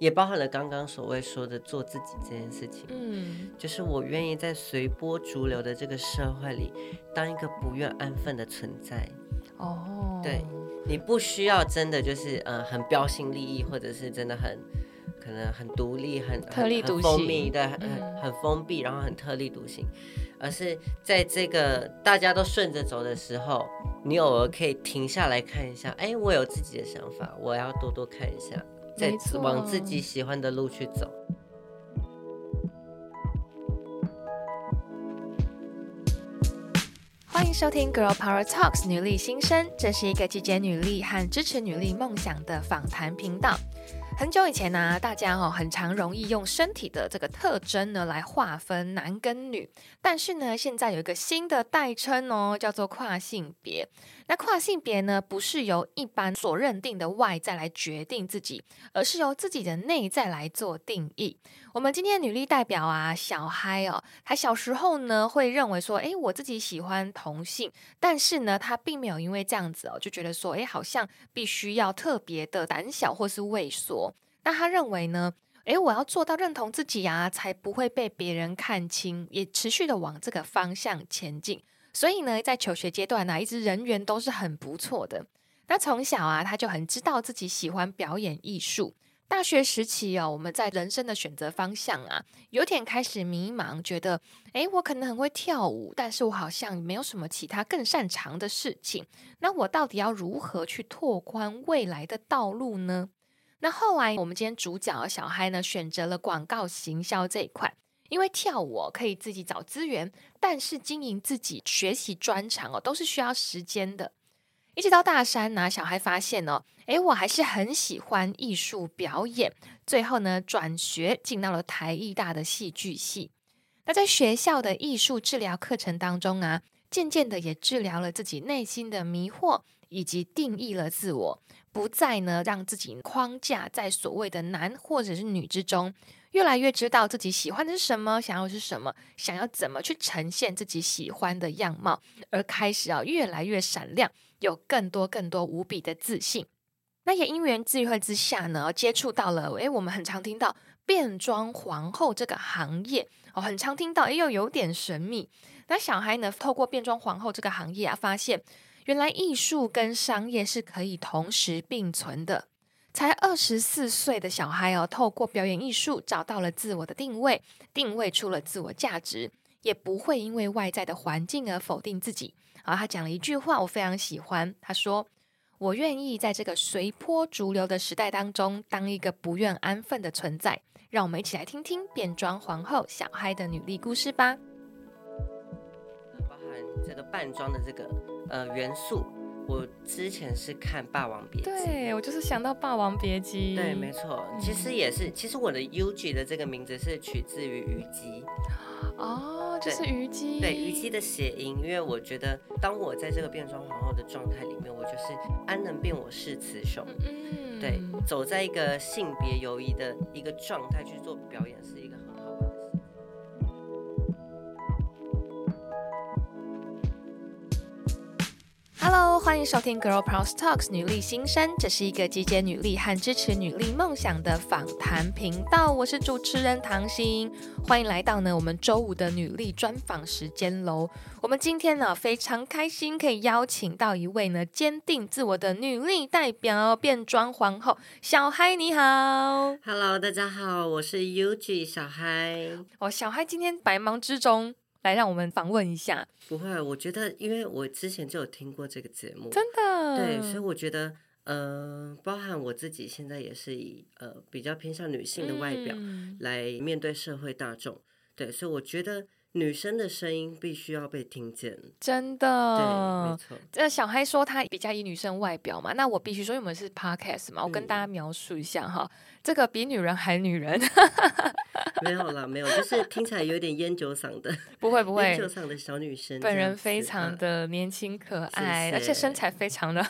也包含了刚刚所谓说的做自己这件事情。嗯，就是我愿意在随波逐流的这个社会里，当一个不愿安分的存在。哦，对，你不需要真的就是呃很标新立异，或者是真的很可能很独立、很特立独行、的、很很封闭，然后很特立独行。而是在这个大家都顺着走的时候，你偶尔可以停下来看一下，哎，我有自己的想法，我要多多看一下，再往自己喜欢的路去走。欢迎收听《Girl Power Talks》女力新生，这是一个集结女力和支持女力梦想的访谈频道。很久以前呢、啊，大家哦很常容易用身体的这个特征呢来划分男跟女，但是呢，现在有一个新的代称哦，叫做跨性别。那跨性别呢，不是由一般所认定的外在来决定自己，而是由自己的内在来做定义。我们今天女力代表啊，小嗨哦，她小时候呢会认为说，诶，我自己喜欢同性，但是呢，她并没有因为这样子哦，就觉得说，诶，好像必须要特别的胆小或是畏缩。那她认为呢，诶，我要做到认同自己啊，才不会被别人看轻，也持续的往这个方向前进。所以呢，在求学阶段呢、一直人缘都是很不错的。那从小啊，他就很知道自己喜欢表演艺术。大学时期哦，我们在人生的选择方向啊，有点开始迷茫，觉得，诶，我可能很会跳舞，但是我好像没有什么其他更擅长的事情。那我到底要如何去拓宽未来的道路呢？那后来，我们今天主角小嗨呢，选择了广告行销这一块。因为跳舞可以自己找资源，但是经营自己学习专长哦，都是需要时间的。一直到大三呢，小孩发现哦，诶，我还是很喜欢艺术表演。最后呢，转学进到了台艺大的戏剧系。那在学校的艺术治疗课程当中啊，渐渐的也治疗了自己内心的迷惑，以及定义了自我，不再呢让自己框架在所谓的男或者是女之中。越来越知道自己喜欢的是什么，想要的是什么，想要怎么去呈现自己喜欢的样貌，而开始啊越来越闪亮，有更多更多无比的自信。那也因缘际会之下呢，接触到了诶，我们很常听到变装皇后这个行业哦，很常听到，诶，又有点神秘。那小孩呢，透过变装皇后这个行业啊，发现原来艺术跟商业是可以同时并存的。才二十四岁的小孩哦，透过表演艺术找到了自我的定位，定位出了自我价值，也不会因为外在的环境而否定自己。然后他讲了一句话，我非常喜欢。他说：“我愿意在这个随波逐流的时代当中，当一个不愿安分的存在。”让我们一起来听听变装皇后小嗨的女力故事吧。包含这个扮装的这个呃元素。我之前是看《霸王别姬》，对，我就是想到《霸王别姬》。对，没错，其实也是，其实我的 Yuji 的这个名字是取自于虞姬。哦，就是虞姬。对，虞姬的谐音，因为我觉得，当我在这个变装皇后的状态里面，我就是安能辨我是雌雄。嗯，对，走在一个性别游移的一个状态去做表演是 Hello，欢迎收听 Girl Power Talks 女力新生，这是一个集结女力和支持女力梦想的访谈频道。我是主持人唐心，欢迎来到呢我们周五的女力专访时间喽。我们今天呢非常开心，可以邀请到一位呢坚定自我的女力代表，变装皇后小嗨，你好。Hello，大家好，我是 Yuji 小嗨。哦，小嗨今天百忙之中。来，让我们访问一下。不会，我觉得，因为我之前就有听过这个节目，真的，对，所以我觉得，呃，包含我自己现在也是以呃比较偏向女性的外表来面对社会大众，嗯、对，所以我觉得。女生的声音必须要被听见，真的，对，没错。这小嗨说他比较以女生外表嘛，那我必须说，因为我们是 podcast 嘛，我跟大家描述一下哈，嗯、这个比女人还女人。没有啦，没有，就是听起来有点烟酒嗓的，不会不会，烟酒嗓的小女生，本人非常的年轻可爱，而且身材非常的。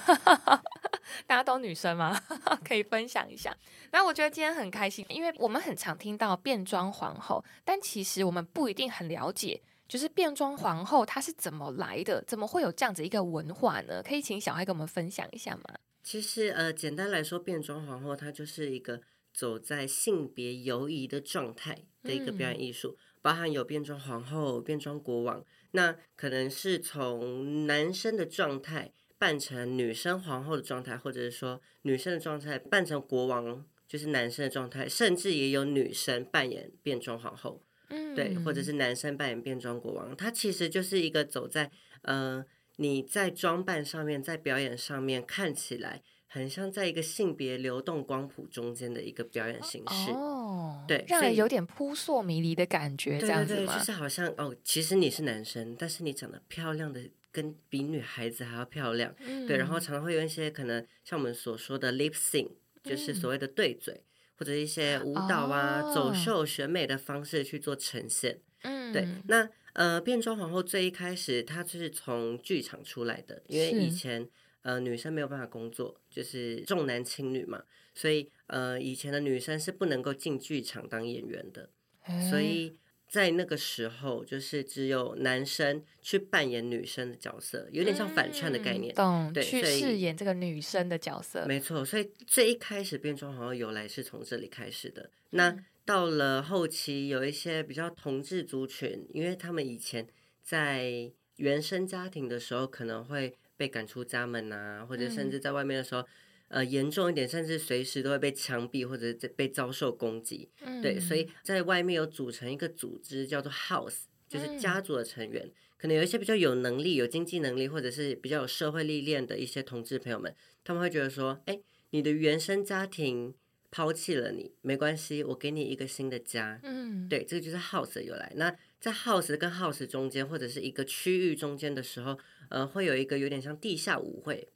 大家都女生吗？可以分享一下。那我觉得今天很开心，因为我们很常听到变装皇后，但其实我们不一定很了解，就是变装皇后她是怎么来的，怎么会有这样子一个文化呢？可以请小嗨跟我们分享一下吗？其实呃，简单来说，变装皇后她就是一个走在性别游移的状态的一个表演艺术，嗯、包含有变装皇后、变装国王，那可能是从男生的状态扮成女生皇后的状态，或者是说女生的状态扮成国王，就是男生的状态，甚至也有女生扮演变装皇后，嗯，对，或者是男生扮演变装国王，它其实就是一个走在呃你在装扮上面，在表演上面看起来。很像在一个性别流动光谱中间的一个表演形式哦，对，让人有点扑朔迷离的感觉，这样子吗？对对对，就是好像哦，其实你是男生，但是你长得漂亮的跟比女孩子还要漂亮，嗯、对，然后常常会有一些可能像我们所说的 lip sync，就是所谓的对嘴，嗯、或者一些舞蹈啊、哦、走秀、选美的方式去做呈现，嗯，对，那呃，变装皇后最一开始她就是从剧场出来的，因为以前。呃，女生没有办法工作，就是重男轻女嘛，所以呃，以前的女生是不能够进剧场当演员的，欸、所以在那个时候，就是只有男生去扮演女生的角色，有点像反串的概念，嗯、懂？对，去饰演这个女生的角色，没错。所以最一开始变装好像由来是从这里开始的。那到了后期，有一些比较同志族群，因为他们以前在原生家庭的时候，可能会。被赶出家门呐、啊，或者甚至在外面的时候，嗯、呃，严重一点，甚至随时都会被枪毙或者被遭受攻击。嗯、对，所以在外面有组成一个组织叫做 House，就是家族的成员，嗯、可能有一些比较有能力、有经济能力，或者是比较有社会历练的一些同志朋友们，他们会觉得说，哎，你的原生家庭抛弃了你，没关系，我给你一个新的家。嗯，对，这个就是 House 的由来。那在 House 跟 House 中间，或者是一个区域中间的时候。呃，会有一个有点像地下舞会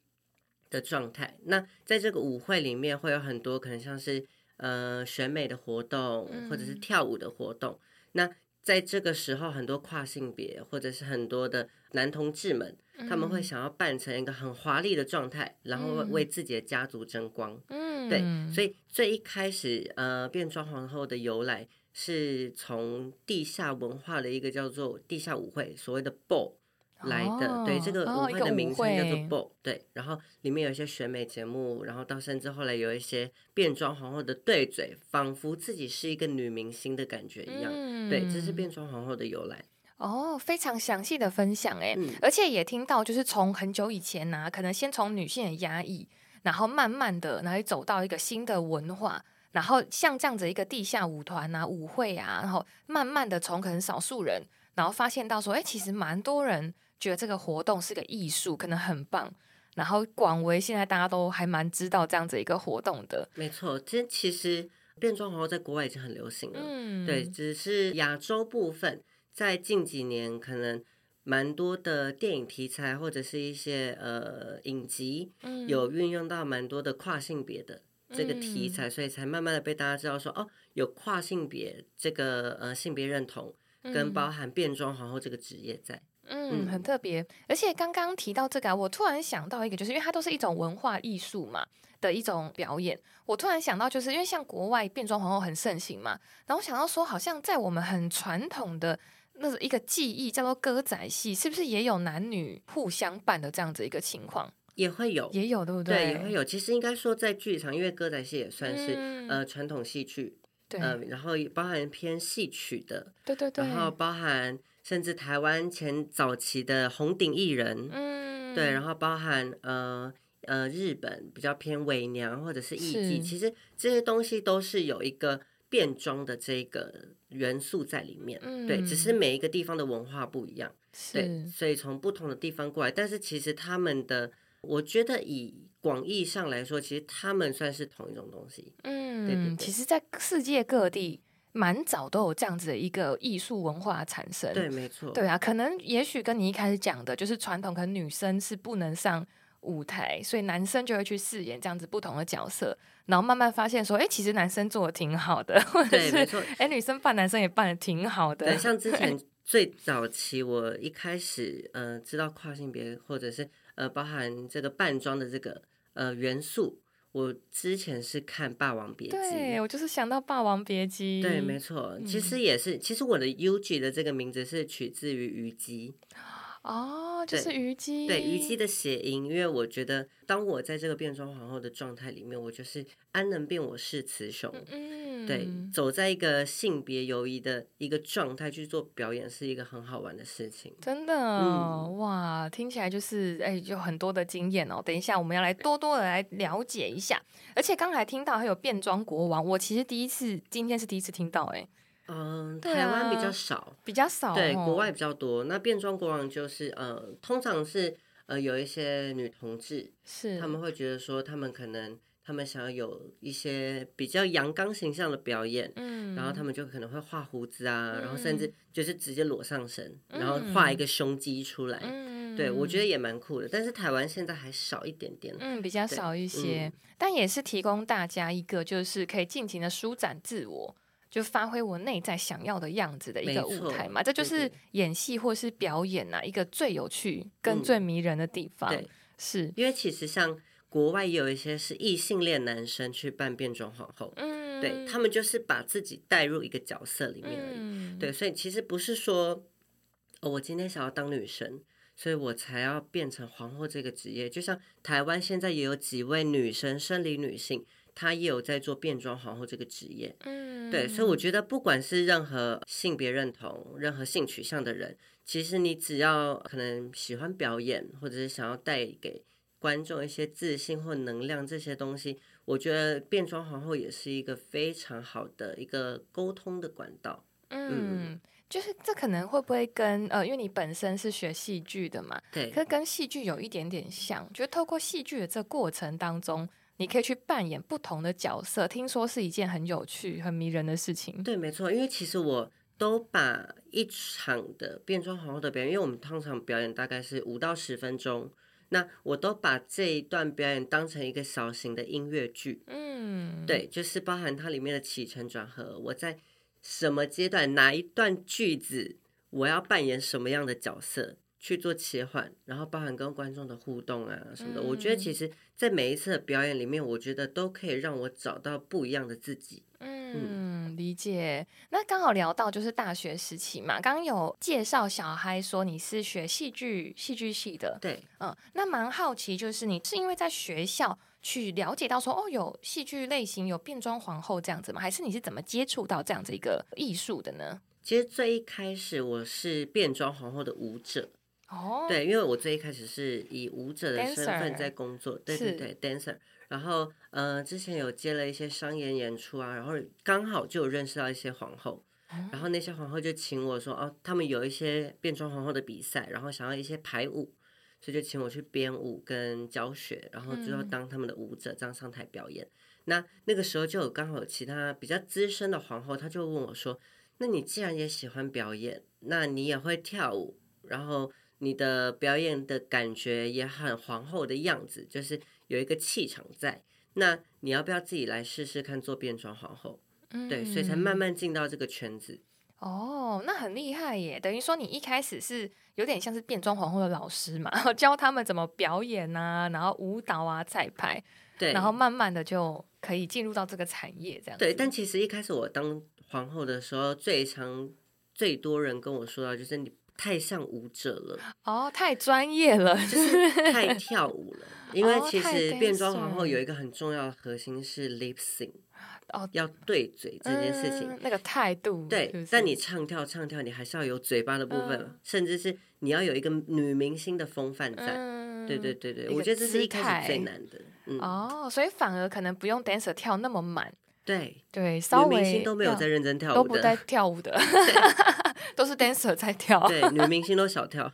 的状态。那在这个舞会里面，会有很多可能像是呃选美的活动，或者是跳舞的活动。嗯、那在这个时候，很多跨性别或者是很多的男同志们，嗯、他们会想要扮成一个很华丽的状态，然后为自己的家族争光。嗯，对。所以最一开始，呃，变装皇后的由来是从地下文化的一个叫做地下舞会，所谓的 ball。来的，哦、对，这个舞会的名称叫做 Ball，对，然后里面有一些选美节目，然后到甚至后来有一些变装皇后的对嘴，仿佛自己是一个女明星的感觉一样，嗯、对，这是变装皇后的由来。哦，非常详细的分享哎，嗯、而且也听到就是从很久以前呢、啊，可能先从女性的压抑，然后慢慢的，然后走到一个新的文化，然后像这样子一个地下舞团啊、舞会啊，然后慢慢的从可能少数人，然后发现到说，哎，其实蛮多人。觉得这个活动是个艺术，可能很棒。然后广为现在大家都还蛮知道这样子一个活动的。没错，这其实变装皇后在国外已经很流行了。嗯，对，只是亚洲部分在近几年可能蛮多的电影题材或者是一些呃影集，有运用到蛮多的跨性别的这个题材，嗯、所以才慢慢的被大家知道说哦，有跨性别这个呃性别认同跟包含变装皇后这个职业在。嗯，很特别，而且刚刚提到这个啊，我突然想到一个，就是因为它都是一种文化艺术嘛的一种表演。我突然想到，就是因为像国外变装皇后很盛行嘛，然后想到说，好像在我们很传统的那一个技艺叫做歌仔戏，是不是也有男女互相扮的这样子一个情况？也会有，也有，对不对？对，也会有。其实应该说，在剧场，因为歌仔戏也算是、嗯、呃传统戏剧，呃，然后也包含偏戏曲的，对对对，然后包含。甚至台湾前早期的红顶艺人，嗯，对，然后包含呃呃日本比较偏伪娘或者是艺妓，其实这些东西都是有一个变装的这个元素在里面，嗯，对，只是每一个地方的文化不一样，对，所以从不同的地方过来，但是其实他们的，我觉得以广义上来说，其实他们算是同一种东西，嗯，对对对，其实，在世界各地。蛮早都有这样子的一个艺术文化产生，对，没错，对啊，可能也许跟你一开始讲的，就是传统，可能女生是不能上舞台，所以男生就会去饰演这样子不同的角色，然后慢慢发现说，哎，其实男生做的挺好的，或者是哎，女生扮男生也扮的挺好的。对，像 之前最早期，我一开始呃知道跨性别，或者是呃包含这个扮装的这个呃元素。我之前是看《霸王别姬》，对，我就是想到《霸王别姬》。对，没错，其实也是，嗯、其实我的 Yuji 的这个名字是取自于虞姬。哦，就是虞姬，对虞姬的谐音，因为我觉得当我在这个变装皇后的状态里面，我就是安能辨我是雌雄，嗯，对，走在一个性别游移的一个状态去做表演，是一个很好玩的事情。真的，嗯、哇，听起来就是哎，有很多的经验哦。等一下我们要来多多的来了解一下，而且刚才听到还有变装国王，我其实第一次今天是第一次听到，哎。嗯，台湾比较少，比较少，对，国外比较多。那变装国王就是，呃，通常是呃有一些女同志，是他们会觉得说，他们可能他们想要有一些比较阳刚形象的表演，嗯，然后他们就可能会画胡子啊，然后甚至就是直接裸上身，然后画一个胸肌出来，嗯，对我觉得也蛮酷的。但是台湾现在还少一点点，嗯，比较少一些，但也是提供大家一个就是可以尽情的舒展自我。就发挥我内在想要的样子的一个舞台嘛，这就是演戏或是表演呐、啊，一个最有趣跟最迷人的地方。嗯、对，是因为其实像国外也有一些是异性恋男生去扮变装皇后，嗯，对他们就是把自己带入一个角色里面而已。嗯、对，所以其实不是说、哦、我今天想要当女生，所以我才要变成皇后这个职业。就像台湾现在也有几位女生，生理女性。她也有在做变装皇后这个职业，嗯，对，所以我觉得不管是任何性别认同、任何性取向的人，其实你只要可能喜欢表演，或者是想要带给观众一些自信或能量这些东西，我觉得变装皇后也是一个非常好的一个沟通的管道。嗯，嗯，就是这可能会不会跟呃，因为你本身是学戏剧的嘛，对，可是跟戏剧有一点点像，觉得透过戏剧的这过程当中。你可以去扮演不同的角色，听说是一件很有趣、很迷人的事情。对，没错，因为其实我都把一场的变装皇后的表演，因为我们通常表演大概是五到十分钟，那我都把这一段表演当成一个小型的音乐剧。嗯，对，就是包含它里面的起承转合，我在什么阶段、哪一段句子，我要扮演什么样的角色。去做切换，然后包含跟观众的互动啊什么的，嗯、我觉得其实，在每一次的表演里面，我觉得都可以让我找到不一样的自己。嗯，嗯，理解。那刚好聊到就是大学时期嘛，刚刚有介绍小嗨说你是学戏剧戏剧系的，对，嗯，那蛮好奇，就是你是因为在学校去了解到说哦，有戏剧类型有变装皇后这样子吗？还是你是怎么接触到这样子一个艺术的呢？其实最一开始我是变装皇后的舞者。哦，对，因为我最一开始是以舞者的身份在工作，对对对，dancer。然后，呃，之前有接了一些商演演出啊，然后刚好就有认识到一些皇后，然后那些皇后就请我说，哦，他们有一些变装皇后的比赛，然后想要一些排舞，所以就请我去编舞跟教学，然后最后当他们的舞者，这样上台表演。那那个时候就有刚好有其他比较资深的皇后，她就问我说，那你既然也喜欢表演，那你也会跳舞，然后。你的表演的感觉也很皇后的样子，就是有一个气场在。那你要不要自己来试试看做变装皇后？嗯，对，所以才慢慢进到这个圈子。哦，那很厉害耶！等于说你一开始是有点像是变装皇后的老师嘛，然后教他们怎么表演啊，然后舞蹈啊、彩排，对，然后慢慢的就可以进入到这个产业这样。对，但其实一开始我当皇后的时候，最常最多人跟我说到就是你。太像舞者了哦，太专业了，就是太 跳舞了。因为其实变装皇后有一个很重要的核心是 lip sync，哦，要对嘴这件事情，嗯、那个态度对。是是，但你唱跳唱跳，你还是要有嘴巴的部分，嗯、甚至是你要有一个女明星的风范在。嗯、对对对对，我觉得这是一开始最难的。嗯、哦，所以反而可能不用 dancer 跳那么满。对对，稍微女明星都没有在认真跳舞，都不在跳舞的，对 都是 dancer 在跳。对，女明星都小跳。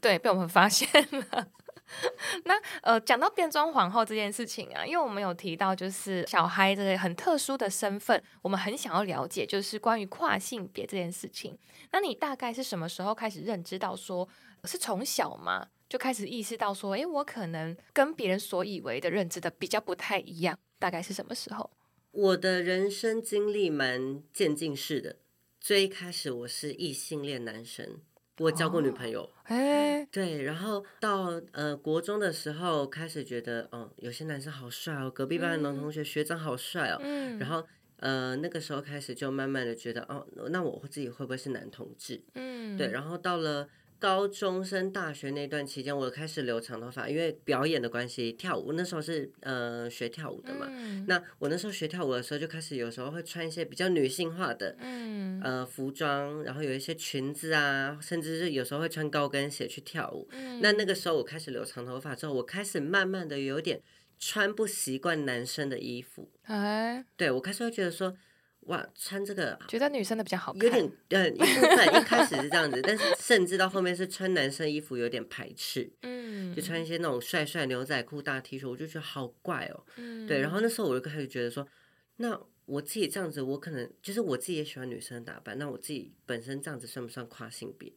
对，被我们发现了。那呃，讲到变装皇后这件事情啊，因为我们有提到，就是小孩这个很特殊的身份，我们很想要了解，就是关于跨性别这件事情。那你大概是什么时候开始认知到说，是从小吗？就开始意识到说，诶，我可能跟别人所以为的认知的比较不太一样，大概是什么时候？我的人生经历蛮渐进式的。最一开始我是异性恋男生，我交过女朋友。哎、哦，对，然后到呃国中的时候，开始觉得，哦，有些男生好帅哦，隔壁班的男同学、嗯、学长好帅哦。嗯。然后呃那个时候开始就慢慢的觉得，哦，那我自己会不会是男同志？嗯。对，然后到了高中升大学那段期间，我开始留长头发，因为表演的关系，跳舞那时候是呃学跳舞的嘛。嗯、那我那时候学跳舞的时候，就开始有时候会穿一些比较女性化的、嗯、呃服装，然后有一些裙子啊，甚至是有时候会穿高跟鞋去跳舞。嗯、那那个时候我开始留长头发之后，我开始慢慢的有点穿不习惯男生的衣服。哎，对，我开始会觉得说。哇，穿这个觉得女生的比较好看，有点嗯一部分一开始是这样子，但是甚至到后面是穿男生衣服有点排斥，嗯，就穿一些那种帅帅牛仔裤、大 T 恤，我就觉得好怪哦，嗯，对，然后那时候我就开始觉得说，那我自己这样子，我可能就是我自己也喜欢女生打扮，那我自己本身这样子算不算跨性别？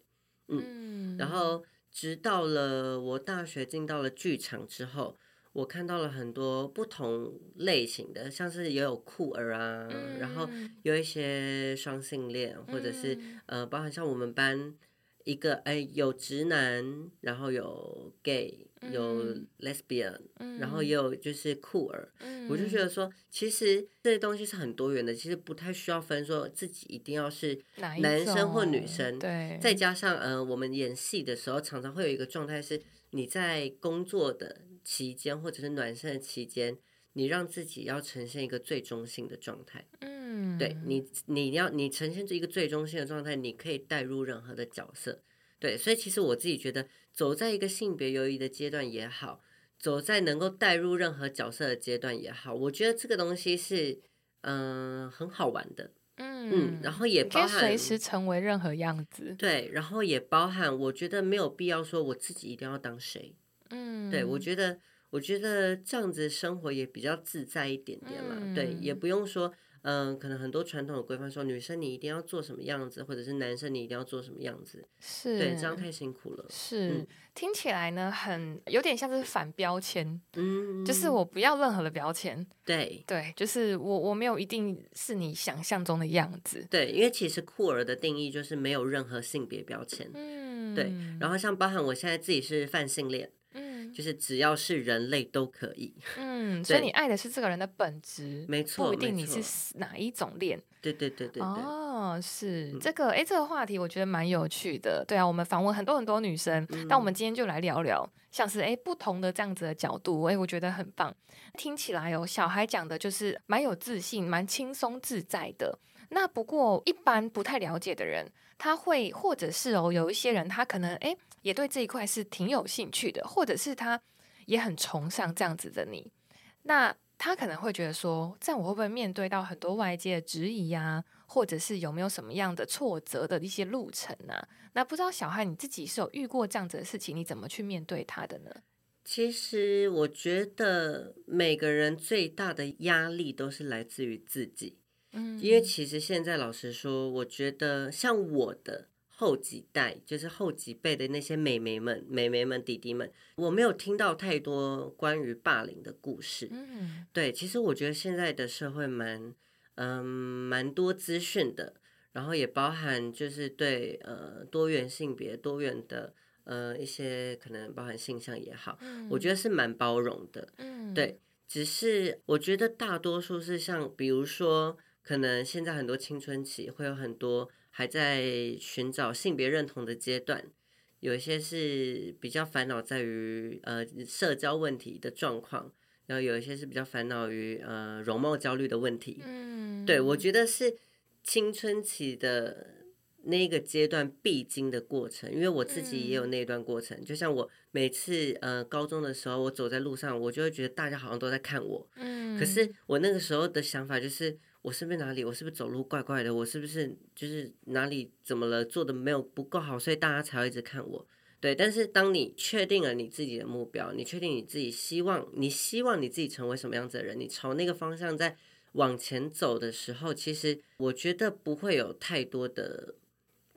嗯，嗯，然后直到了我大学进到了剧场之后。我看到了很多不同类型的，像是也有酷儿啊，嗯、然后有一些双性恋，或者是、嗯、呃，包含像我们班一个哎，有直男，然后有 gay，有 lesbian，、嗯、然后也有就是酷儿。嗯、我就觉得说，其实这些东西是很多元的，其实不太需要分说自己一定要是男生或女生。对，再加上呃，我们演戏的时候常常会有一个状态是，你在工作的。期间或者是暖身的期间，你让自己要呈现一个最中性的状态。嗯，对你，你要你呈现这一个最中性的状态，你可以带入任何的角色。对，所以其实我自己觉得，走在一个性别游移的阶段也好，走在能够带入任何角色的阶段也好，我觉得这个东西是嗯、呃、很好玩的。嗯嗯，然后也包含随时成为任何样子。对，然后也包含我觉得没有必要说我自己一定要当谁。嗯，对，我觉得，我觉得这样子生活也比较自在一点点嘛。嗯、对，也不用说，嗯、呃，可能很多传统的规范说女生你一定要做什么样子，或者是男生你一定要做什么样子，是，对，这样太辛苦了。是，嗯、听起来呢，很有点像是反标签，嗯，就是我不要任何的标签。对，对，就是我我没有一定是你想象中的样子。对，因为其实酷儿的定义就是没有任何性别标签。嗯，对。然后像包含我现在自己是泛性恋。就是只要是人类都可以，嗯，所以你爱的是这个人的本质，没错，不一定你是哪一种恋，对对对对哦，是这个，哎，这个话题我觉得蛮有趣的，对啊，我们访问很多很多女生，那我们今天就来聊聊，像是哎不同的这样子的角度，哎，我觉得很棒，听起来哦，小孩讲的就是蛮有自信、蛮轻松自在的。那不过一般不太了解的人，他会或者是哦，有一些人他可能哎。也对这一块是挺有兴趣的，或者是他也很崇尚这样子的你，那他可能会觉得说，这样我会不会面对到很多外界的质疑呀？或者是有没有什么样的挫折的一些路程呢？那不知道小孩你自己是有遇过这样子的事情，你怎么去面对他的呢？其实我觉得每个人最大的压力都是来自于自己，嗯，因为其实现在老实说，我觉得像我的。后几代就是后几辈的那些妹妹们、妹妹们、弟弟们，我没有听到太多关于霸凌的故事。嗯，对，其实我觉得现在的社会蛮，嗯，蛮多资讯的，然后也包含就是对呃多元性别、多元的呃一些可能包含性向也好，嗯，我觉得是蛮包容的。嗯，对，只是我觉得大多数是像比如说，可能现在很多青春期会有很多。还在寻找性别认同的阶段，有一些是比较烦恼在于呃社交问题的状况，然后有一些是比较烦恼于呃容貌焦虑的问题。嗯，对，我觉得是青春期的那个阶段必经的过程，因为我自己也有那段过程。嗯，就像我每次呃高中的时候，我走在路上，我就会觉得大家好像都在看我。嗯，可是我那个时候的想法就是。我是不是哪里？我是不是走路怪怪的？我是不是就是哪里怎么了？做的没有不够好，所以大家才会一直看我。对，但是当你确定了你自己的目标，你确定你自己希望，你希望你自己成为什么样子的人，你朝那个方向在往前走的时候，其实我觉得不会有太多的。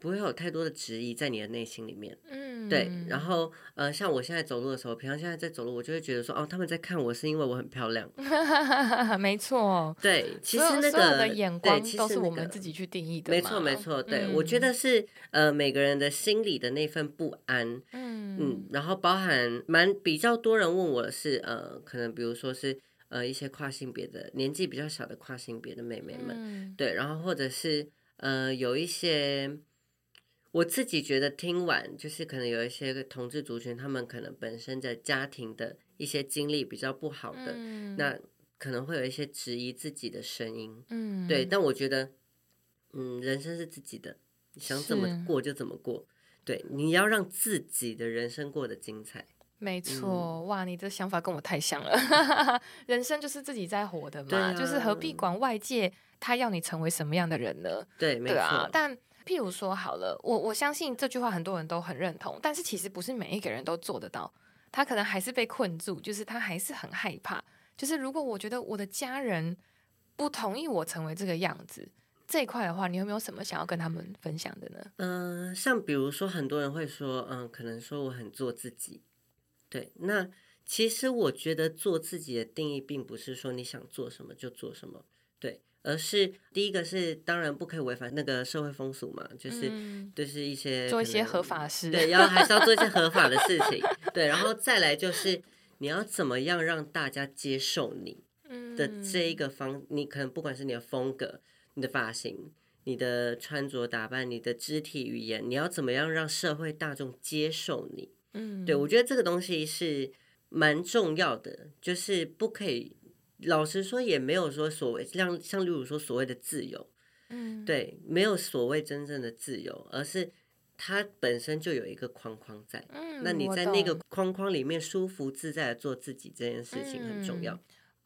不会有太多的质疑在你的内心里面，嗯，对。然后，呃，像我现在走路的时候，平常现在在走路，我就会觉得说，哦，他们在看我是因为我很漂亮。没错，对，其实那个的眼光都是我们自己去定义的。没错，没错，对，我觉得是呃每个人的心里的那份不安，嗯嗯，然后包含蛮比较多人问我的是，呃，可能比如说是呃一些跨性别的年纪比较小的跨性别的妹妹们，对，然后或者是呃有一些。我自己觉得听完，就是可能有一些同志族群，他们可能本身的家庭的一些经历比较不好的，嗯、那可能会有一些质疑自己的声音。嗯，对。但我觉得，嗯，人生是自己的，想怎么过就怎么过。对，你要让自己的人生过得精彩。没错，嗯、哇，你这想法跟我太像了。人生就是自己在活的嘛，啊、就是何必管外界他要你成为什么样的人呢？对，没错。啊、但譬如说好了，我我相信这句话很多人都很认同，但是其实不是每一个人都做得到。他可能还是被困住，就是他还是很害怕。就是如果我觉得我的家人不同意我成为这个样子，这一块的话，你有没有什么想要跟他们分享的呢？嗯、像比如说很多人会说，嗯，可能说我很做自己。对，那其实我觉得做自己的定义，并不是说你想做什么就做什么。对。而是第一个是当然不可以违反那个社会风俗嘛，就是、嗯、就是一些做一些合法事，对，要还是要做一些合法的事情，对，然后再来就是你要怎么样让大家接受你的这一个方，嗯、你可能不管是你的风格、你的发型、你的穿着打扮、你的肢体语言，你要怎么样让社会大众接受你？嗯，对，我觉得这个东西是蛮重要的，就是不可以。老实说，也没有说所谓像像例如说所谓的自由，嗯，对，没有所谓真正的自由，而是它本身就有一个框框在，嗯，那你在那个框框里面舒服自在的做自己这件事情很重要。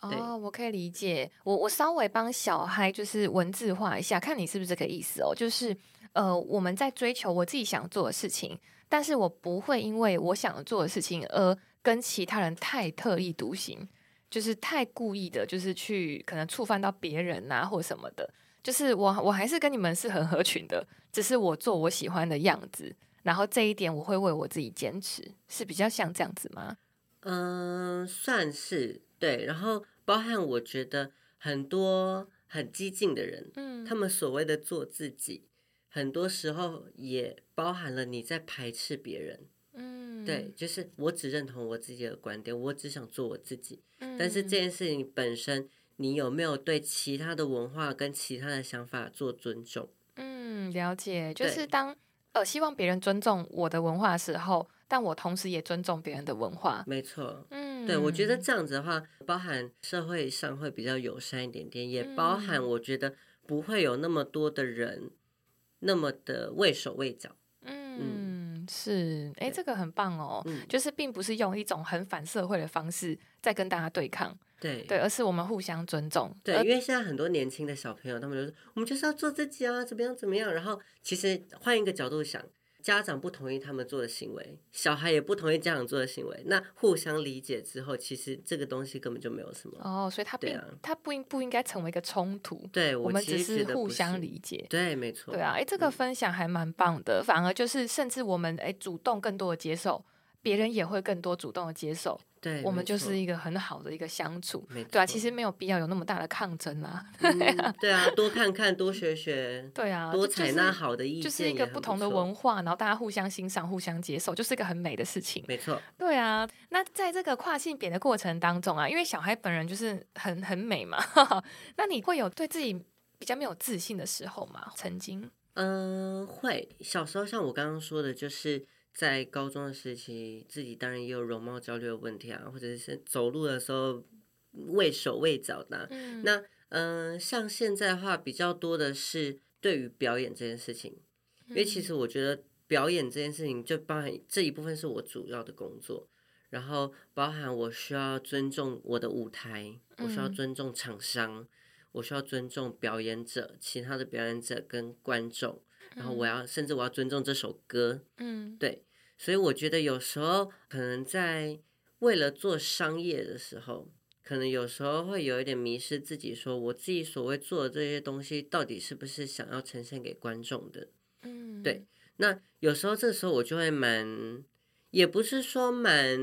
嗯、哦，我可以理解，我我稍微帮小孩就是文字化一下，看你是不是这个意思哦，就是呃，我们在追求我自己想做的事情，但是我不会因为我想做的事情而跟其他人太特立独行。就是太故意的，就是去可能触犯到别人啊，或什么的。就是我我还是跟你们是很合群的，只是我做我喜欢的样子，然后这一点我会为我自己坚持，是比较像这样子吗？嗯，算是对。然后包含我觉得很多很激进的人，嗯，他们所谓的做自己，很多时候也包含了你在排斥别人。嗯，对，就是我只认同我自己的观点，我只想做我自己。嗯，但是这件事情本身，你有没有对其他的文化跟其他的想法做尊重？嗯，了解，就是当呃希望别人尊重我的文化的时候，但我同时也尊重别人的文化。没错，嗯，对，我觉得这样子的话，包含社会上会比较友善一点点，也包含我觉得不会有那么多的人那么的畏手畏脚。嗯。嗯是，哎，这个很棒哦，嗯、就是并不是用一种很反社会的方式在跟大家对抗，对对，而是我们互相尊重。对，因为现在很多年轻的小朋友，他们就说，我们就是要做自己啊，怎么样怎么样。然后，其实换一个角度想。家长不同意他们做的行为，小孩也不同意家长做的行为，那互相理解之后，其实这个东西根本就没有什么哦，所以他并、啊、他不应不应该成为一个冲突，对，我，我们只是互相理解，对，没错，对啊，哎，这个分享还蛮棒的，嗯、反而就是甚至我们哎主动更多的接受。别人也会更多主动的接受，对，我们就是一个很好的一个相处，对啊，其实没有必要有那么大的抗争啊，嗯、对啊，多看看，多学学，对啊，多采纳好的意见，就是一个不同的文化，然后大家互相欣赏、互相接受，就是一个很美的事情，没错，对啊。那在这个跨性别的过程当中啊，因为小孩本人就是很很美嘛，那你会有对自己比较没有自信的时候吗？曾经，嗯、呃，会，小时候像我刚刚说的，就是。在高中的时期，自己当然也有容貌焦虑的问题啊，或者是走路的时候畏手畏脚的。嗯、那嗯、呃，像现在的话，比较多的是对于表演这件事情，因为其实我觉得表演这件事情就包含这一部分是我主要的工作，然后包含我需要尊重我的舞台，我需要尊重厂商，嗯、我需要尊重表演者，其他的表演者跟观众。然后我要，甚至我要尊重这首歌，嗯，对，所以我觉得有时候可能在为了做商业的时候，可能有时候会有一点迷失自己，说我自己所谓做的这些东西，到底是不是想要呈现给观众的？嗯，对。那有时候这时候我就会蛮，也不是说蛮，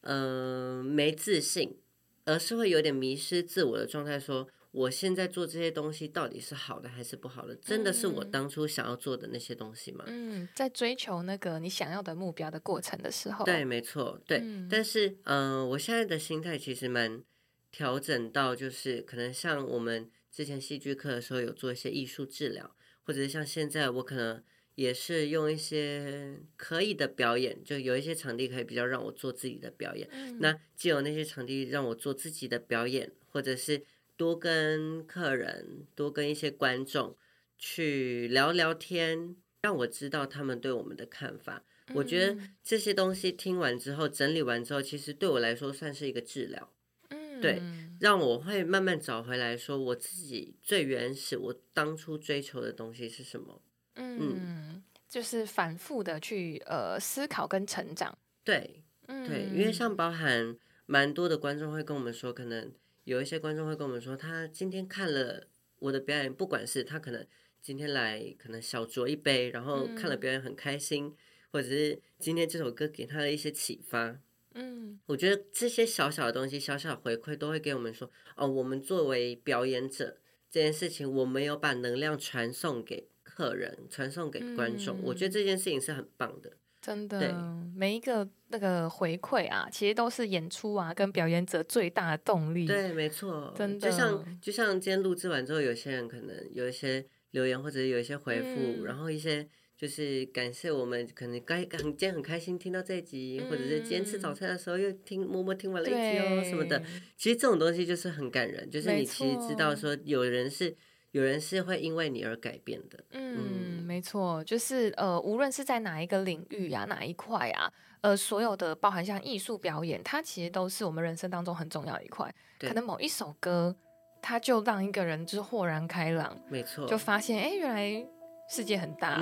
嗯、呃，没自信，而是会有点迷失自我的状态，说。我现在做这些东西到底是好的还是不好的？真的是我当初想要做的那些东西吗？嗯，在追求那个你想要的目标的过程的时候，对，没错，对。嗯、但是，嗯、呃，我现在的心态其实蛮调整到，就是可能像我们之前戏剧课的时候有做一些艺术治疗，或者是像现在我可能也是用一些可以的表演，就有一些场地可以比较让我做自己的表演。嗯、那既有那些场地让我做自己的表演，或者是多跟客人、多跟一些观众去聊聊天，让我知道他们对我们的看法。嗯、我觉得这些东西听完之后、整理完之后，其实对我来说算是一个治疗。嗯，对，让我会慢慢找回来说我自己最原始、我当初追求的东西是什么。嗯，就是反复的去呃思考跟成长。对，嗯，对，因为像包含蛮多的观众会跟我们说，可能有一些观众会跟我们说，他今天看了我的表演，不管是他可能今天来可能小酌一杯，然后看了表演很开心，嗯、或者是今天这首歌给他的一些启发。嗯，我觉得这些小小的东西、小小的回馈，都会给我们说，哦，我们作为表演者这件事情，我们有把能量传送给。客人传送给观众，嗯，我觉得这件事情是很棒的，真的。每一个那个回馈啊，其实都是演出啊跟表演者最大的动力。对，没错，真的。就像就像今天录制完之后，有些人可能有一些留言，或者有一些回复，嗯，然后一些就是感谢我们，可能该很今天很开心听到这一集，嗯，或者是今天吃早餐的时候又听默默听完了一集哦什么的。其实这种东西就是很感人，就是你其实知道说有人是。有人是会因为你而改变的，嗯，嗯没错，就是呃，无论是在哪一个领域啊，哪一块啊，呃，所有的包含像艺术表演，它其实都是我们人生当中很重要的一块。可能某一首歌，它就让一个人就是豁然开朗，没错，就发现哎，原来世界很大，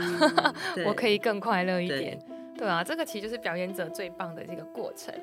嗯、我可以更快乐一点，对，对啊，这个其实就是表演者最棒的这个过程。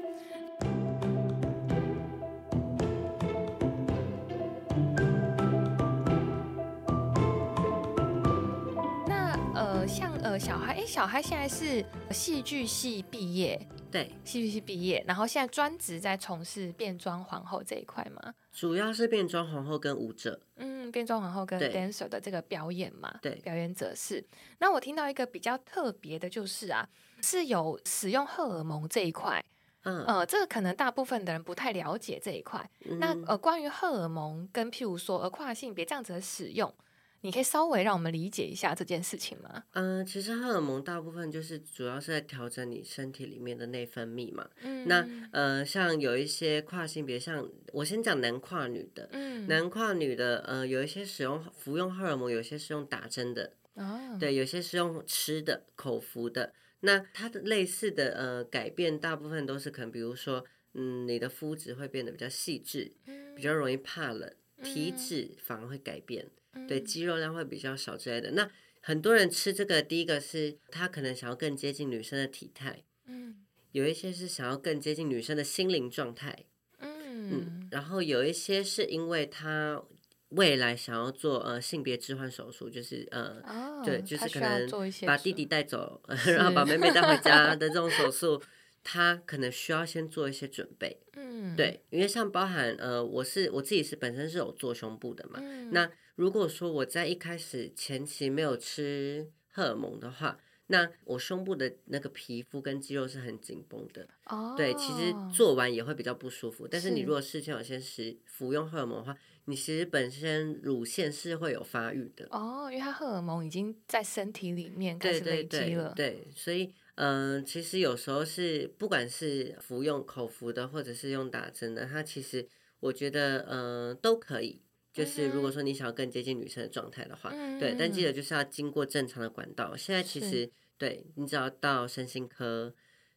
小孩，哎，小孩现在是戏剧系毕业，对，戏剧系毕业，然后现在专职在从事变装皇后这一块吗？主要是变装皇后跟舞者，嗯，变装皇后跟 dancer 的这个表演嘛，对，表演者是。那我听到一个比较特别的，就是啊，是有使用荷尔蒙这一块，嗯，呃，这个可能大部分的人不太了解这一块。嗯、那呃，关于荷尔蒙跟譬如说呃跨性别这样子的使用。你可以稍微让我们理解一下这件事情吗？嗯、呃，其实荷尔蒙大部分就是主要是在调整你身体里面的内分泌嘛。嗯，那呃，像有一些跨性别，像我先讲男跨女的，嗯，男跨女的，呃，有一些使用服用荷尔蒙，有些是用打针的，哦，对，有些是用吃的、口服的。那它的类似的呃改变，大部分都是可能，比如说，嗯，你的肤质会变得比较细致，比较容易怕冷，体脂反而会改变。对，肌肉量会比较少之类的。那很多人吃这个，第一个是他可能想要更接近女生的体态，嗯，有一些是想要更接近女生的心灵状态，嗯，嗯，然后有一些是因为他未来想要做呃性别置换手术，就是呃，哦、对，就是可能把弟弟带走，然后把妹妹带回家 的这种手术。他可能需要先做一些准备，嗯，对，因为像包含呃，我是我自己是本身是有做胸部的嘛，嗯，那如果说我在一开始前期没有吃荷尔蒙的话，那我胸部的那个皮肤跟肌肉是很紧绷的，哦，对，其实做完也会比较不舒服。但是你如果事先有先食服用荷尔蒙的话，你其实本身乳腺是会有发育的，哦，因为它荷尔蒙已经在身体里面开始累积了，对，对，对，所以。嗯、呃，其实有时候是不管是服用口服的，或者是用打针的，它其实我觉得嗯、呃、都可以。就是如果说你想要更接近女生的状态的话，嗯、对，但记得就是要经过正常的管道。现在其实对你只要到身心科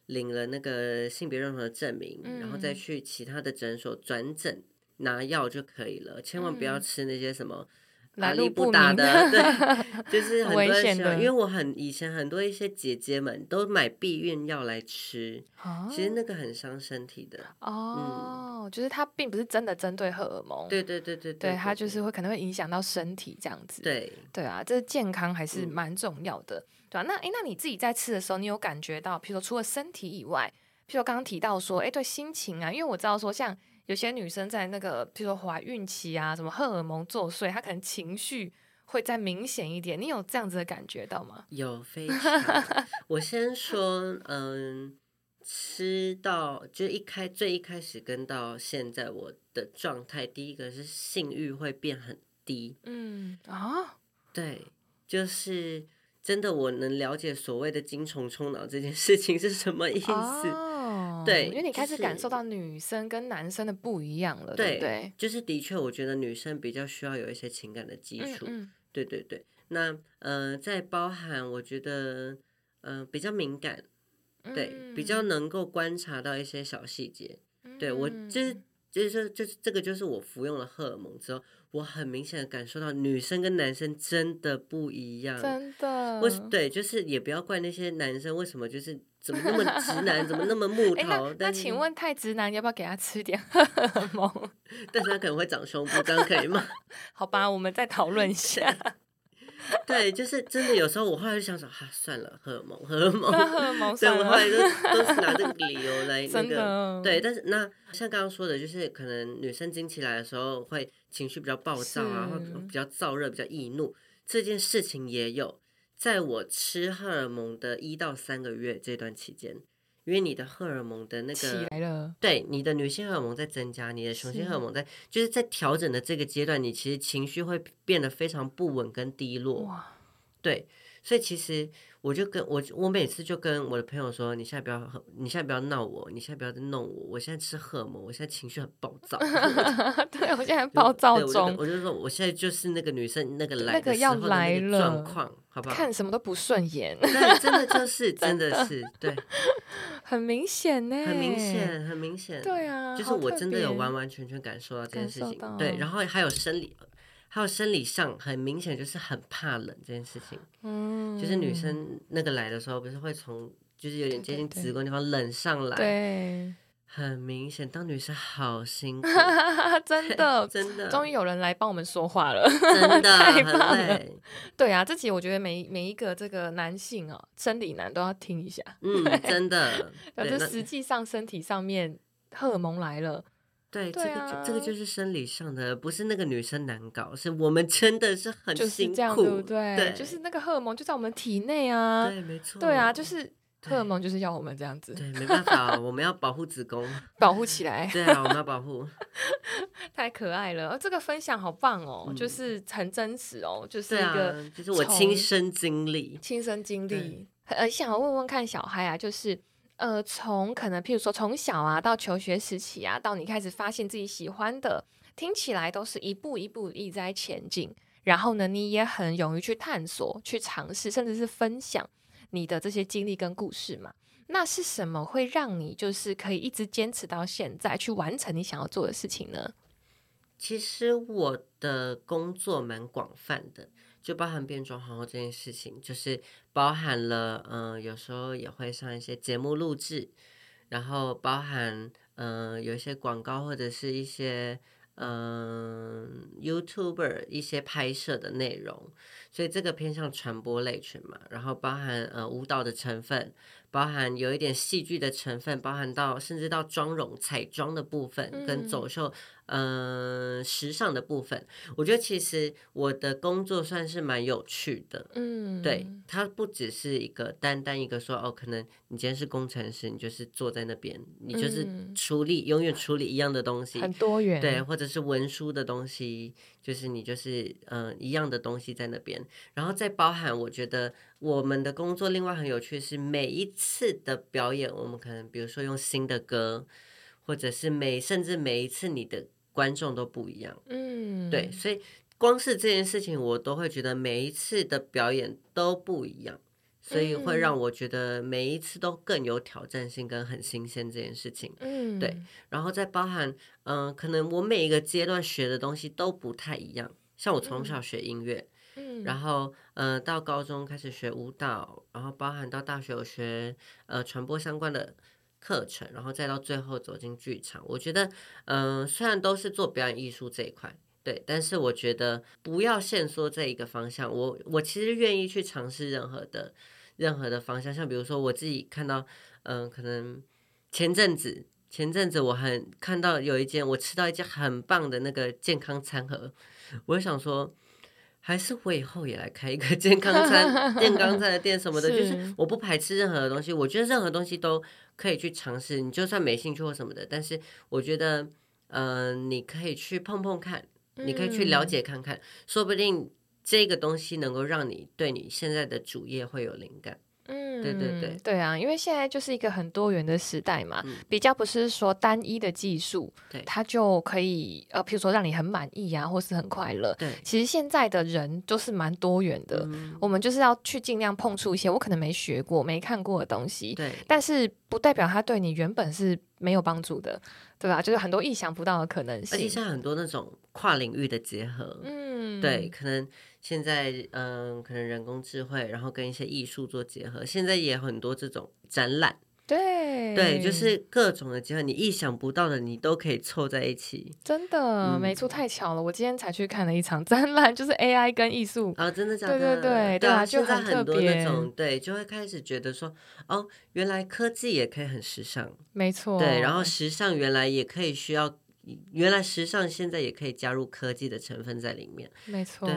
领了那个性别认同的证明，嗯、然后再去其他的诊所转诊拿药就可以了，千万不要吃那些什么。来路不打的，对，就是很危险的。因为我很以前很多一些姐姐们都买避孕药来吃，哦，其实那个很伤身体的。哦，嗯，就是它并不是真的针对荷尔蒙，对对对对对，对，它就是会可能会影响到身体这样子。对对啊，这健康还是蛮重要的，嗯，对啊，那诶，那你自己在吃的时候，你有感觉到，譬如说除了身体以外，譬如刚刚提到说，哎，对心情啊，因为我知道说像。有些女生在那个，比如说怀孕期啊，什么荷尔蒙作祟，她可能情绪会再明显一点。你有这样子的感觉到吗？有，非常。我先说，嗯，吃到就一开最一开始跟到现在我的状态，第一个是性欲会变很低。嗯啊，对，就是真的我能了解所谓的精虫冲脑这件事情是什么意思。哦、对，因为你开始感受到女生跟男生的不一样了，对，对对？就是的确，我觉得女生比较需要有一些情感的基础。嗯嗯对对对。那呃，在包含我觉得呃比较敏感，对，嗯、比较能够观察到一些小细节。嗯、对我就是就是就是这个就是我服用了荷尔蒙之后。我很明显的感受到，女生跟男生真的不一样，真的。为对，就是也不要怪那些男生，为什么就是怎么那么直男，怎么那么木 头？那，那请问太直男，要不要给他吃点荷尔蒙？但是他可能会长胸部，这样可以吗？好吧，我们再讨论一下。对，就是真的。有时候我后来就想说，哈、啊，算了，荷尔蒙，荷尔蒙，荷尔蒙。对，我后来都都是拿这个理由来那个。对，但是那像刚刚说的，就是可能女生经期来的时候会情绪比较暴躁啊，或比较燥热、比较易怒，这件事情也有。在我吃荷尔蒙的一到三个月这段期间。因为你的荷尔蒙的那个起来了，对，你的女性荷尔蒙在增加，你的雄性荷尔蒙在，就是在调整的这个阶段，你其实情绪会变得非常不稳跟低落。哇，对，所以其实。我就跟我我每次就跟我的朋友说，你现在不要你现在不要闹我，你现在不要再弄我，我现在吃荷尔蒙，我现在情绪很暴躁。对，我现在暴躁中。我就说，我现在就是那个女生那个来的时候的那个状况，好不好？看什么都不顺眼。那，真的就是 真的是对，很明显呢，很明显，很明显。对啊，就是我真的有完完全全感受到这件事情。对，然后还有生理。还有生理上很明显就是很怕冷这件事情，嗯，就是女生那个来的时候，不是会从就是有点接近子宫的地方冷上来，对，很明显。当女生好辛苦，真的 真的，终于有人来帮我们说话了，真的 太棒了。对啊，这集我觉得每每一个这个男性哦，生理男都要听一下，嗯，真的，就实际上身体上面荷尔蒙来了。对，对啊、这个这个就是生理上的，不是那个女生难搞，是我们真的是很辛苦，就是这样对不对？对，就是那个荷尔蒙就在我们体内啊，对，没错，对啊，就是荷尔蒙就是要我们这样子，对，没办法，我们要保护子宫，保护起来，对啊，我们要保护，太可爱了，这个分享好棒哦，嗯、就是很真实哦，就是一个，啊、就是我亲身经历，亲身经历，呃，想要问问看小孩啊，就是。呃，从可能譬如说从小啊到求学时期啊，到你开始发现自己喜欢的，听起来都是一步一步一直在前进。然后呢，你也很勇于去探索、去尝试，甚至是分享你的这些经历跟故事嘛。那是什么会让你就是可以一直坚持到现在，去完成你想要做的事情呢？其实我的工作蛮广泛的。就包含变装皇后这件事情，就是包含了，嗯、有时候也会上一些节目录制，然后包含，嗯、有一些广告或者是一些，嗯、呃，YouTuber 一些拍摄的内容，所以这个偏向传播类群嘛，然后包含呃舞蹈的成分。包含有一点戏剧的成分，包含到甚至到妆容彩妆的部分，嗯、跟走秀，嗯、呃，时尚的部分。我觉得其实我的工作算是蛮有趣的，嗯，对，它不只是一个单单一个说哦，可能你今天是工程师，你就是坐在那边，你就是处理、嗯、永远处理一样的东西，很多元，对，或者是文书的东西，就是你就是嗯、呃、一样的东西在那边，然后再包含我觉得。我们的工作另外很有趣是，每一次的表演，我们可能比如说用新的歌，或者是每甚至每一次你的观众都不一样，嗯，对，所以光是这件事情，我都会觉得每一次的表演都不一样，所以会让我觉得每一次都更有挑战性跟很新鲜这件事情，嗯，对，然后再包含，嗯、呃，可能我每一个阶段学的东西都不太一样，像我从小学音乐。嗯，然后呃，到高中开始学舞蹈，然后包含到大学有学呃传播相关的课程，然后再到最后走进剧场。我觉得，嗯、虽然都是做表演艺术这一块，对，但是我觉得不要限缩这一个方向。我我其实愿意去尝试任何的任何的方向，像比如说我自己看到，嗯、可能前阵子前阵子我很看到有一间我吃到一间很棒的那个健康餐盒，我就想说。还是我以后也来开一个 健康餐、健康餐的店什么的，是就是我不排斥任何的东西，我觉得任何东西都可以去尝试。你就算没兴趣或什么的，但是我觉得，嗯、呃，你可以去碰碰看，你可以去了解看看，嗯、说不定这个东西能够让你对你现在的主业会有灵感。嗯，对对对，对啊，因为现在就是一个很多元的时代嘛，嗯、比较不是说单一的技术，对，它就可以呃，譬如说让你很满意啊，或是很快乐。对，其实现在的人都是蛮多元的，嗯、我们就是要去尽量碰触一些我可能没学过、没看过的东西，对，但是不代表它对你原本是没有帮助的，对吧？就是很多意想不到的可能性，而且像很多那种跨领域的结合，嗯，对，可能。现在嗯，可能人工智慧，然后跟一些艺术做结合，现在也很多这种展览，对对，就是各种的结合，你意想不到的，你都可以凑在一起。真的，嗯、没错，太巧了！我今天才去看了一场展览，就是 AI 跟艺术啊、哦，真的假的？对对对，对啊，就很特别。很多那种对，就会开始觉得说，哦，原来科技也可以很时尚，没错。对，然后时尚原来也可以需要。原来时尚现在也可以加入科技的成分在里面，没错，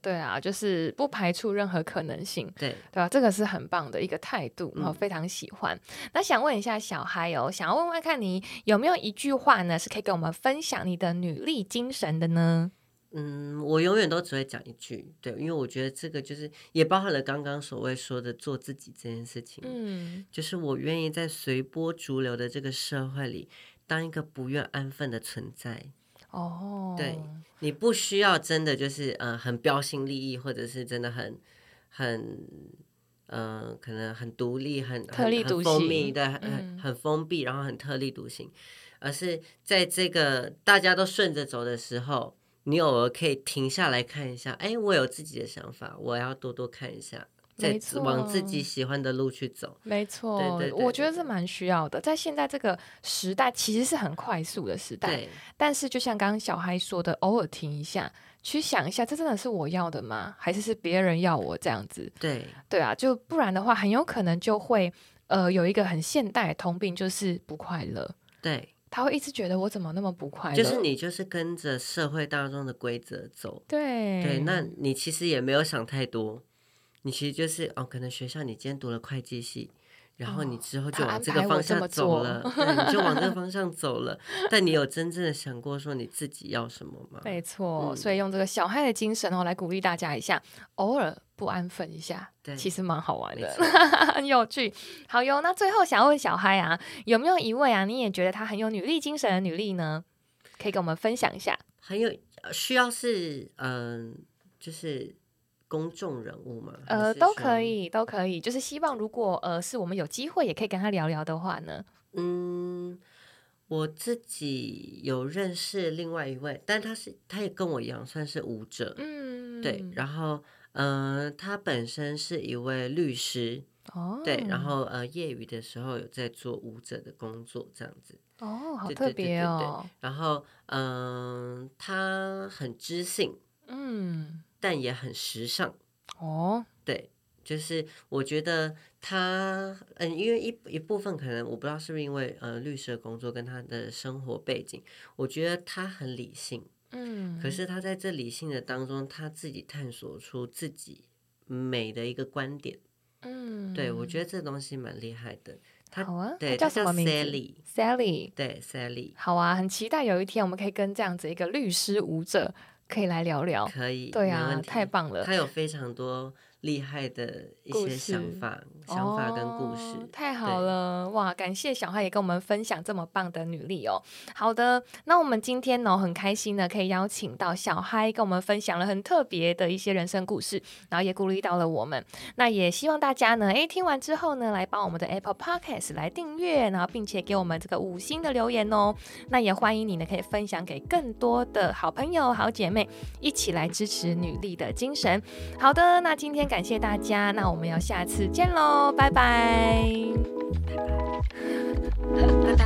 对，对啊，就是不排除任何可能性，对对吧？这个是很棒的一个态度，我、嗯、非常喜欢。那想问一下小嗨哦，想要问问看你有没有一句话呢，是可以跟我们分享你的女力精神的呢？嗯，我永远都只会讲一句，对，因为我觉得这个就是也包含了刚刚所谓说的做自己这件事情，嗯，就是我愿意在随波逐流的这个社会里。当一个不愿安分的存在哦，oh. 对，你不需要真的就是呃很标新立异，或者是真的很很嗯、呃、可能很独立、很特立独行、很封闭的、很、嗯、很封闭，然后很特立独行，而是在这个大家都顺着走的时候，你偶尔可以停下来看一下，哎，我有自己的想法，我要多多看一下。在往自己喜欢的路去走，没错，对对我觉得是蛮需要的。在现在这个时代，其实是很快速的时代，对。但是就像刚刚小孩说的，偶尔停一下，去想一下，这真的是我要的吗？还是是别人要我这样子？对，对啊，就不然的话，很有可能就会呃有一个很现代的通病，就是不快乐。对，他会一直觉得我怎么那么不快乐？就是你就是跟着社会大众的规则走，对对，那你其实也没有想太多。你其实就是哦，可能学校你今天读了会计系，然后你之后就往这个方向走了，哦、对，你就往这个 方向走了。但你有真正的想过说你自己要什么吗？没错，嗯、所以用这个小嗨的精神哦来鼓励大家一下，偶尔不安分一下，对，其实蛮好玩的，很有趣。好哟，那最后想要问小嗨啊，有没有一位啊，你也觉得她很有女力精神的女力呢？可以跟我们分享一下。很有需要是嗯、呃，就是。公众人物吗？呃，都可以，都可以。就是希望，如果呃，是我们有机会，也可以跟他聊聊的话呢。嗯，我自己有认识另外一位，但他是他也跟我一样，算是舞者。嗯，对。然后，嗯、呃，他本身是一位律师。哦。对。然后，呃，业余的时候有在做舞者的工作，这样子。哦，好特别哦。然后，嗯、呃，他很知性。嗯。但也很时尚哦，对，就是我觉得他，嗯，因为一一部分可能我不知道是不是因为呃律师的工作跟他的生活背景，我觉得他很理性，嗯，可是他在这理性的当中，他自己探索出自己美的一个观点，嗯，对，我觉得这东西蛮厉害的。他好啊，对，叫什么名字？Sally，Sally，对，Sally。好啊，很期待有一天我们可以跟这样子一个律师舞者。可以来聊聊，可以，对啊，太棒了。他有非常多厉害的一些想法、想法跟故事，哦、太好了哇！感谢小嗨也跟我们分享这么棒的女力哦。好的，那我们今天呢很开心的可以邀请到小嗨跟我们分享了很特别的一些人生故事，然后也鼓励到了我们。那也希望大家呢，哎，听完之后呢，来帮我们的 Apple Podcast 来订阅，然后并且给我们这个五星的留言哦。那也欢迎你呢可以分享给更多的好朋友、好姐妹，一起来支持女力的精神。好的，那今天。感谢大家那我们要下次见喽拜拜。拜拜。